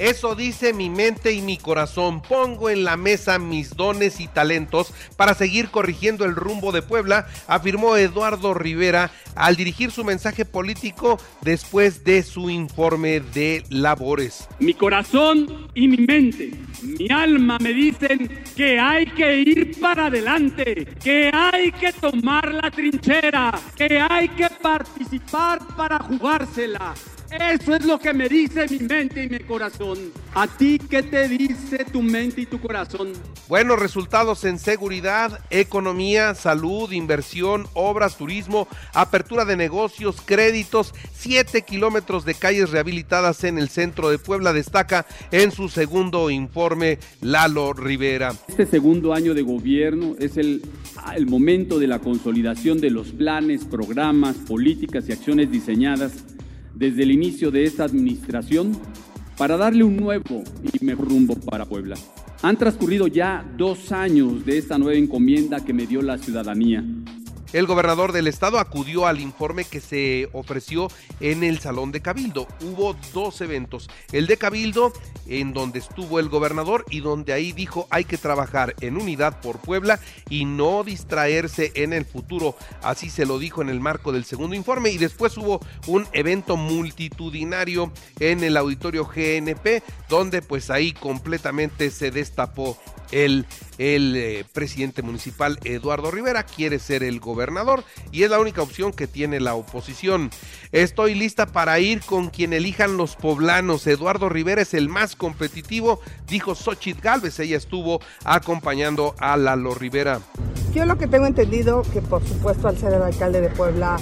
Eso dice mi mente y mi corazón. Pongo en la mesa mis dones y talentos para seguir corrigiendo el rumbo de Puebla, afirmó Eduardo Rivera al dirigir su mensaje político después de su informe de labores. Mi corazón y mi mente, mi alma me dicen que hay que ir para adelante, que hay que tomar la trinchera, que hay que participar para jugársela eso es lo que me dice mi mente y mi corazón. ¿A ti qué te dice tu mente y tu corazón? Buenos resultados en seguridad, economía, salud, inversión, obras, turismo, apertura de negocios, créditos, 7 kilómetros de calles rehabilitadas en el centro de Puebla, destaca en su segundo informe Lalo Rivera. Este segundo año de gobierno es el, el momento de la consolidación de los planes, programas, políticas y acciones diseñadas desde el inicio de esta administración para darle un nuevo y mejor rumbo para Puebla. Han transcurrido ya dos años de esta nueva encomienda que me dio la ciudadanía el gobernador del estado acudió al informe que se ofreció en el Salón de Cabildo. Hubo dos eventos. El de Cabildo, en donde estuvo el gobernador y donde ahí dijo hay que trabajar en unidad por Puebla y no distraerse en el futuro. Así se lo dijo en el marco del segundo informe. Y después hubo un evento multitudinario en el auditorio GNP, donde pues ahí completamente se destapó el, eh, presidente municipal Eduardo Rivera quiere ser el gobernador y es la única opción que tiene la oposición. Estoy lista para ir con quien elijan los poblanos. Eduardo Rivera es el más competitivo, dijo Xochitl Galvez. Ella estuvo acompañando a Lalo Rivera. Yo lo que tengo entendido que por supuesto al ser el alcalde de Puebla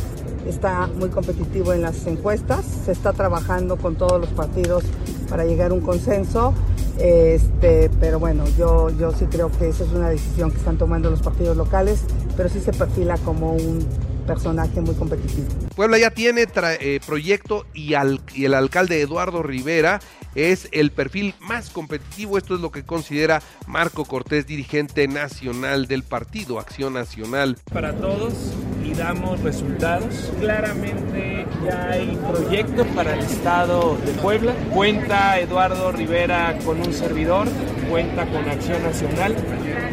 está muy competitivo en las encuestas, se está trabajando con todos los partidos para llegar a un consenso. Este, pero bueno, yo, yo sí creo que esa es una decisión que están tomando los partidos locales, pero sí se perfila como un personaje muy competitivo. Puebla ya tiene eh, proyecto y, y el alcalde Eduardo Rivera es el perfil más competitivo. Esto es lo que considera Marco Cortés, dirigente nacional del partido Acción Nacional. Para todos y damos resultados. Claramente ya hay proyecto para el estado de Puebla. Cuenta Eduardo Rivera con un servidor, cuenta con Acción Nacional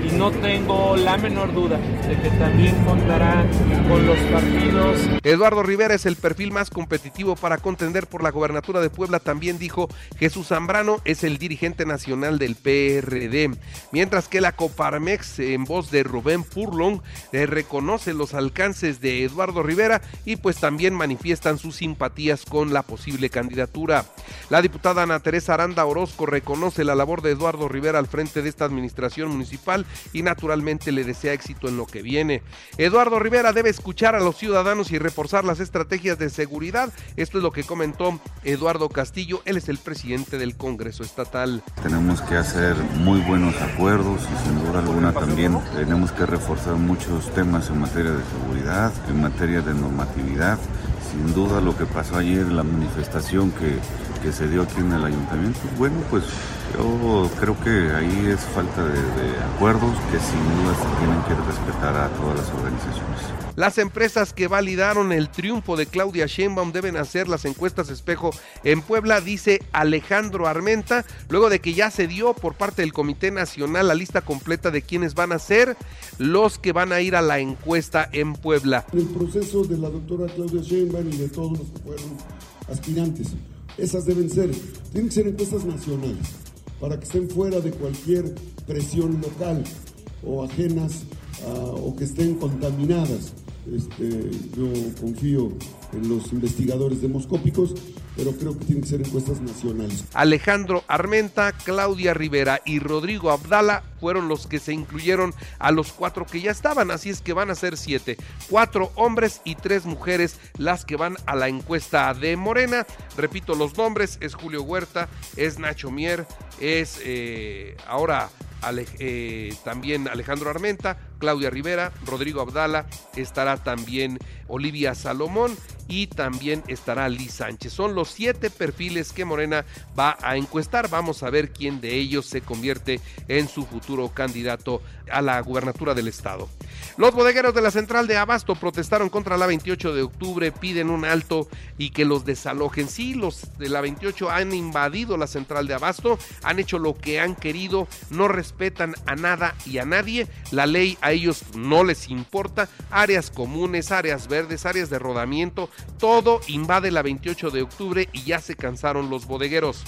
y no tengo la menor duda de que también contará con los partidos. Eduardo Rivera es el perfil más competitivo para contender por la gobernatura de Puebla, también dijo Jesús Zambrano es el dirigente nacional del PRD, mientras que la Coparmex en voz de Rubén Purlong le reconoce los alcances de Eduardo Rivera y pues también manifiestan sus simpatías con la posible candidatura. La diputada Ana Teresa Aranda Orozco reconoce la labor de Eduardo Rivera al frente de esta administración municipal y naturalmente le desea éxito en lo que viene. Eduardo Rivera debe escuchar a los ciudadanos y reforzar las estrategias de seguridad. Esto es lo que comentó Eduardo Castillo, él es el presidente del Congreso Estatal. Tenemos que hacer muy buenos acuerdos y sin duda alguna también tenemos que reforzar muchos temas en materia de seguridad, en materia de normatividad. Sin duda lo que pasó ayer, la manifestación que, que se dio aquí en el ayuntamiento, bueno, pues yo creo que ahí es falta de, acuerdos que sin duda se tienen que respetar a todas las organizaciones. Las empresas que validaron el triunfo de Claudia Sheinbaum deben hacer las encuestas espejo en Puebla, dice Alejandro Armenta, luego de que ya se dio por parte del Comité Nacional la lista completa de quienes van a ser los que van a ir a la encuesta en Puebla. El proceso de la doctora Claudia Sheinbaum y de todos los que fueron aspirantes, esas deben ser, tienen que ser encuestas nacionales para que estén fuera de cualquier presión local o ajenas o que estén contaminadas. Este, yo confío en los investigadores demoscópicos, pero creo que tienen que ser encuestas nacionales. Alejandro Armenta, Claudia Rivera y Rodrigo Abdala fueron los que se incluyeron a los cuatro que ya estaban, así es que van a ser siete, cuatro hombres y tres mujeres las que van a la encuesta de Morena. Repito los nombres, es Julio Huerta, es Nacho Mier, es eh, ahora eh, también Alejandro Armenta, Claudia Rivera, Rodrigo Abdala, estará también Olivia Salomón y también estará Liz Sánchez. Son los siete perfiles que Morena va a encuestar. Vamos a ver quién de ellos se convierte en su futuro candidato a la gubernatura del estado. Los bodegueros de la central de Abasto protestaron contra la 28 de octubre, piden un alto y que los desalojen. Sí, los de la 28 han invadido la central de Abasto, han hecho lo que han querido, no respetan a nada y a nadie. La ley a ellos no les importa. Áreas comunes, áreas verdes, áreas de rodamiento, todo invade la 28 de octubre y ya se cansaron los bodegueros.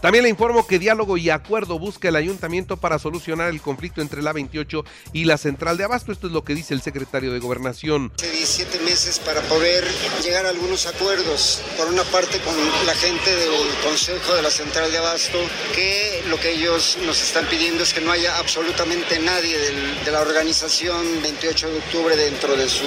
También le informo que diálogo y acuerdo busca el ayuntamiento para solucionar el conflicto entre la 28 y la central de Abasto. Esto es lo que dice el secretario de Gobernación. Hace 17 meses para poder llegar a algunos acuerdos. Por una parte con la gente del Consejo de la Central de Abasto, que lo que ellos nos están pidiendo es que no haya absolutamente nadie de la organización 28 de octubre dentro de su,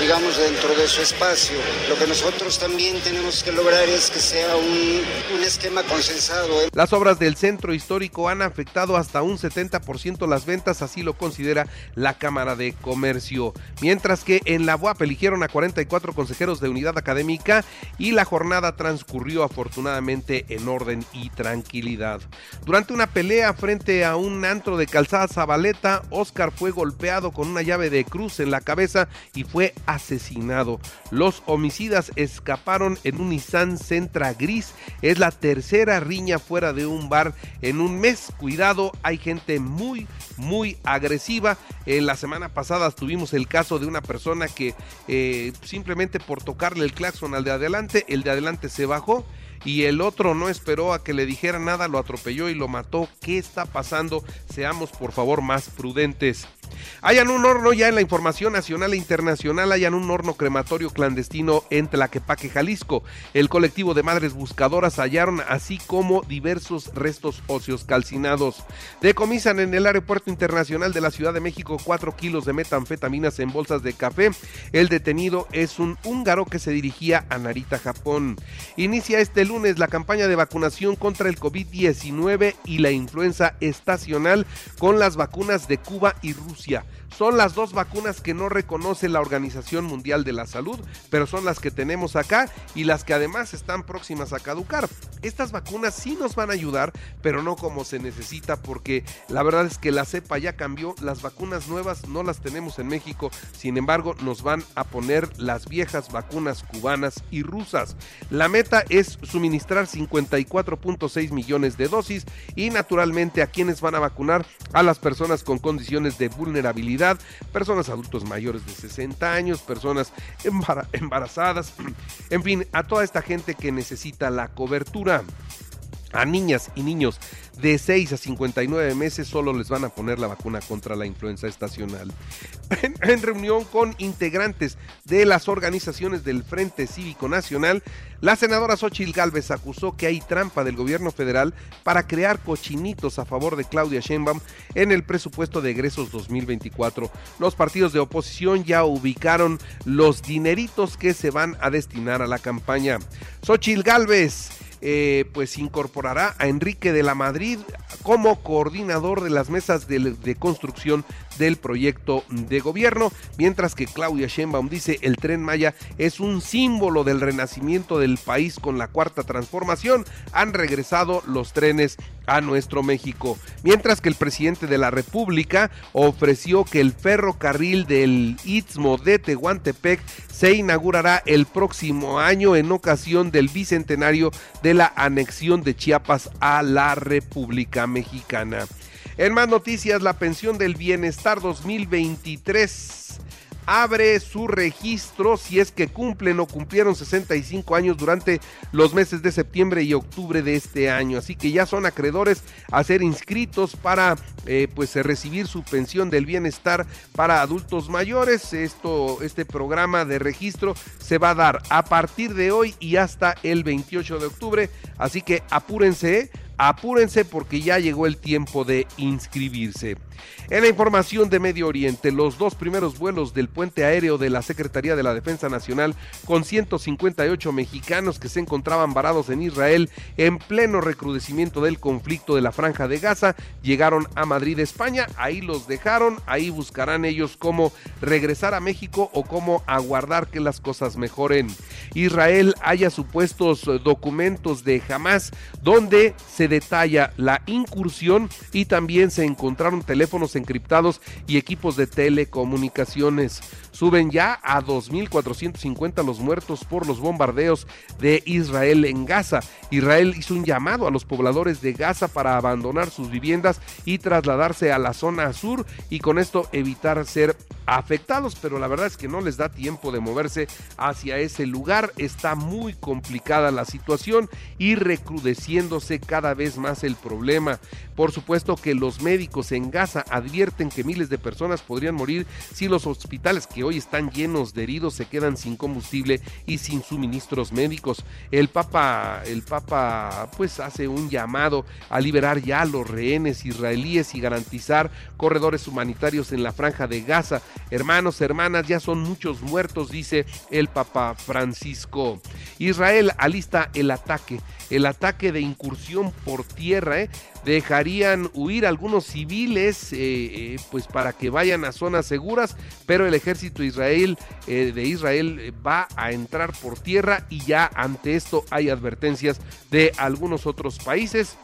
digamos, dentro de su espacio. Lo que nosotros también tenemos que lograr es que sea un, un esquema consensado ¿eh? Las obras del centro histórico han afectado hasta un 70% las ventas, así lo considera la Cámara de Comercio. Mientras que en la UAP eligieron a 44 consejeros de unidad académica y la jornada transcurrió afortunadamente en orden y tranquilidad. Durante una pelea frente a un antro de calzada Zabaleta, Oscar fue golpeado con una llave de cruz en la cabeza y fue asesinado. Los homicidas escaparon en un Nissan Sentra gris. Es la tercera riña fuera de un bar en un mes. Cuidado, hay gente muy, muy agresiva. En la semana pasada tuvimos el caso de una persona que eh, simplemente por tocarle el claxon al de adelante, el de adelante se bajó y el otro no esperó a que le dijera nada, lo atropelló y lo mató. ¿Qué está pasando? Seamos por favor más prudentes. Hayan un horno ya en la información nacional e internacional, hayan un horno crematorio clandestino en Tlaquepaque, Jalisco. El colectivo de madres buscadoras hallaron así como diversos restos óseos calcinados. Decomisan en el aeropuerto internacional de la Ciudad de México 4 kilos de metanfetaminas en bolsas de café. El detenido es un húngaro que se dirigía a Narita, Japón. Inicia este lunes la campaña de vacunación contra el COVID-19 y la influenza estacional con las vacunas de Cuba y Rusia. Son las dos vacunas que no reconoce la Organización Mundial de la Salud, pero son las que tenemos acá y las que además están próximas a caducar. Estas vacunas sí nos van a ayudar, pero no como se necesita porque la verdad es que la cepa ya cambió, las vacunas nuevas no las tenemos en México, sin embargo nos van a poner las viejas vacunas cubanas y rusas. La meta es suministrar 54.6 millones de dosis y naturalmente a quienes van a vacunar a las personas con condiciones de vulnerabilidad, personas adultos mayores de 60 años, personas embarazadas, en fin, a toda esta gente que necesita la cobertura. A niñas y niños de 6 a 59 meses solo les van a poner la vacuna contra la influenza estacional. En, reunión con integrantes de las organizaciones del Frente Cívico Nacional, la senadora Xochil Gálvez acusó que hay trampa del gobierno federal para crear cochinitos a favor de Claudia Sheinbaum en el presupuesto de egresos 2024. Los partidos de oposición ya ubicaron los dineritos que se van a destinar a la campaña. Xochil Gálvez eh, pues incorporará a Enrique de la Madrid como coordinador de las mesas de, de, construcción del proyecto de gobierno, mientras que Claudia Sheinbaum dice el tren Maya es un símbolo del renacimiento del país con la cuarta transformación, han regresado los trenes a nuestro México, mientras que el presidente de la República ofreció que el ferrocarril del Istmo de Tehuantepec se inaugurará el próximo año en ocasión del bicentenario de la anexión de Chiapas a la República Mexicana. En más noticias, la pensión del bienestar 2023 abre su registro si es que cumplen o cumplieron 65 años durante los meses de septiembre y octubre de este año. Así que ya son acreedores a ser inscritos para eh, pues recibir su pensión del bienestar para adultos mayores. Esto, este programa de registro se va a dar a partir de hoy y hasta el 28 de octubre. Así que apúrense apúrense porque ya llegó el tiempo de inscribirse. En la información de Medio Oriente, los dos primeros vuelos del puente aéreo de la Secretaría de la Defensa Nacional con 158 mexicanos que se encontraban varados en Israel en pleno recrudecimiento del conflicto de la franja de Gaza llegaron a Madrid, España. Ahí los dejaron, ahí buscarán ellos cómo regresar a México o cómo aguardar que las cosas mejoren. Israel haya supuestos documentos de Hamas donde se detalla la incursión y también se encontraron teléfonos encriptados y equipos de telecomunicaciones. Suben ya a 2.450 los muertos por los bombardeos de Israel en Gaza. Israel hizo un llamado a los pobladores de Gaza para abandonar sus viviendas y trasladarse a la zona sur y con esto evitar ser afectados, pero la verdad es que no les da tiempo de moverse hacia ese lugar. Está muy complicada la situación y recrudeciéndose cada vez más el problema. Por supuesto que los médicos en Gaza advierten que miles de personas podrían morir si los hospitales que hoy están llenos de heridos se quedan sin combustible y sin suministros médicos. El Papa, el Papa pues hace un llamado a liberar ya a los rehenes israelíes y garantizar corredores humanitarios en la franja de Gaza. Hermanos, hermanas, ya son muchos muertos, dice el Papa Francisco. Israel alista el ataque, el ataque de incursión por tierra, ¿eh? dejarían huir algunos civiles eh, eh, pues para que vayan a zonas seguras, pero el ejército de Israel va a entrar por tierra y ya ante esto hay advertencias de algunos otros países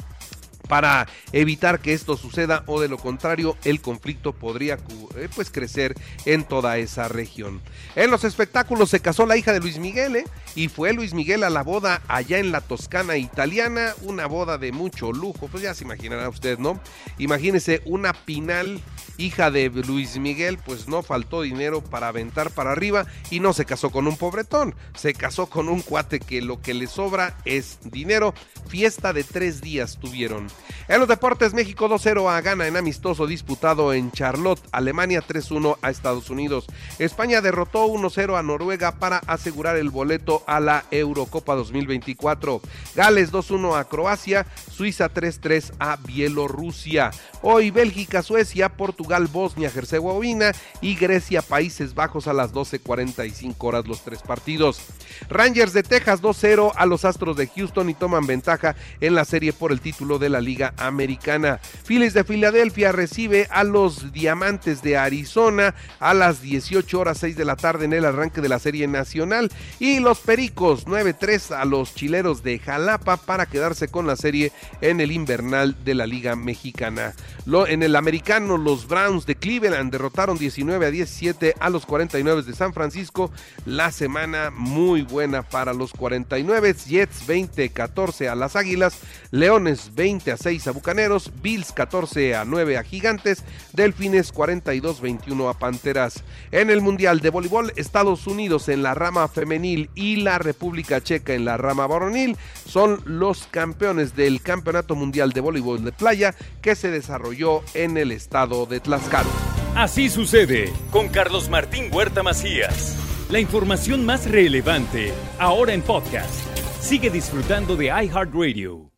para evitar que esto suceda o de lo contrario el conflicto podría eh, pues crecer en toda esa región. En los espectáculos se casó la hija de Luis Miguel ¿eh? y fue Luis Miguel a la boda allá en la Toscana italiana, una boda de mucho lujo, pues ya se imaginará usted, ¿no? Imagínese una pinal hija de Luis Miguel, pues no faltó dinero para aventar para arriba y no se casó con un pobretón, se casó con un cuate que lo que le sobra es dinero. Fiesta de tres días tuvieron. En los deportes, México 2-0 a Ghana en amistoso disputado en Charlotte, Alemania 3-1 a Estados Unidos. España derrotó 1-0 a Noruega para asegurar el boleto a la Eurocopa 2024. Gales 2-1 a Croacia, Suiza 3-3 a Bielorrusia. Hoy Bélgica, Suecia, Portugal, Bosnia, Herzegovina y Grecia, Países Bajos a las 12.45 horas los tres partidos. Rangers de Texas 2-0 a los Astros de Houston y toman ventaja en la serie por el título de la Liga Americana. Phillies de Filadelfia recibe a los Diamantes de Arizona a las 18 horas 6 de la tarde en el arranque de la Serie Nacional y los Pericos 9-3 a los Chileros de Jalapa para quedarse con la serie en el invernal de la Liga Mexicana. En el americano los Browns de Cleveland derrotaron 19 a 17 a los 49 de San Francisco. La semana muy buena para los 49. Jets 20-14 a las Águilas. Leones 20 a 6 a Bucaneros. Bills 14 a 9 a Gigantes. Delfines 42-21 a Panteras. En el Mundial de Voleibol, Estados Unidos en la rama femenil y la República Checa en la rama varonil son los campeones del Campeonato Mundial de Voleibol de Playa que se desarrolló en el estado de Tlaxcala. Así sucede con Carlos Martín Huerta Macías. La información más relevante, ahora en podcast. Sigue disfrutando de iHeartRadio.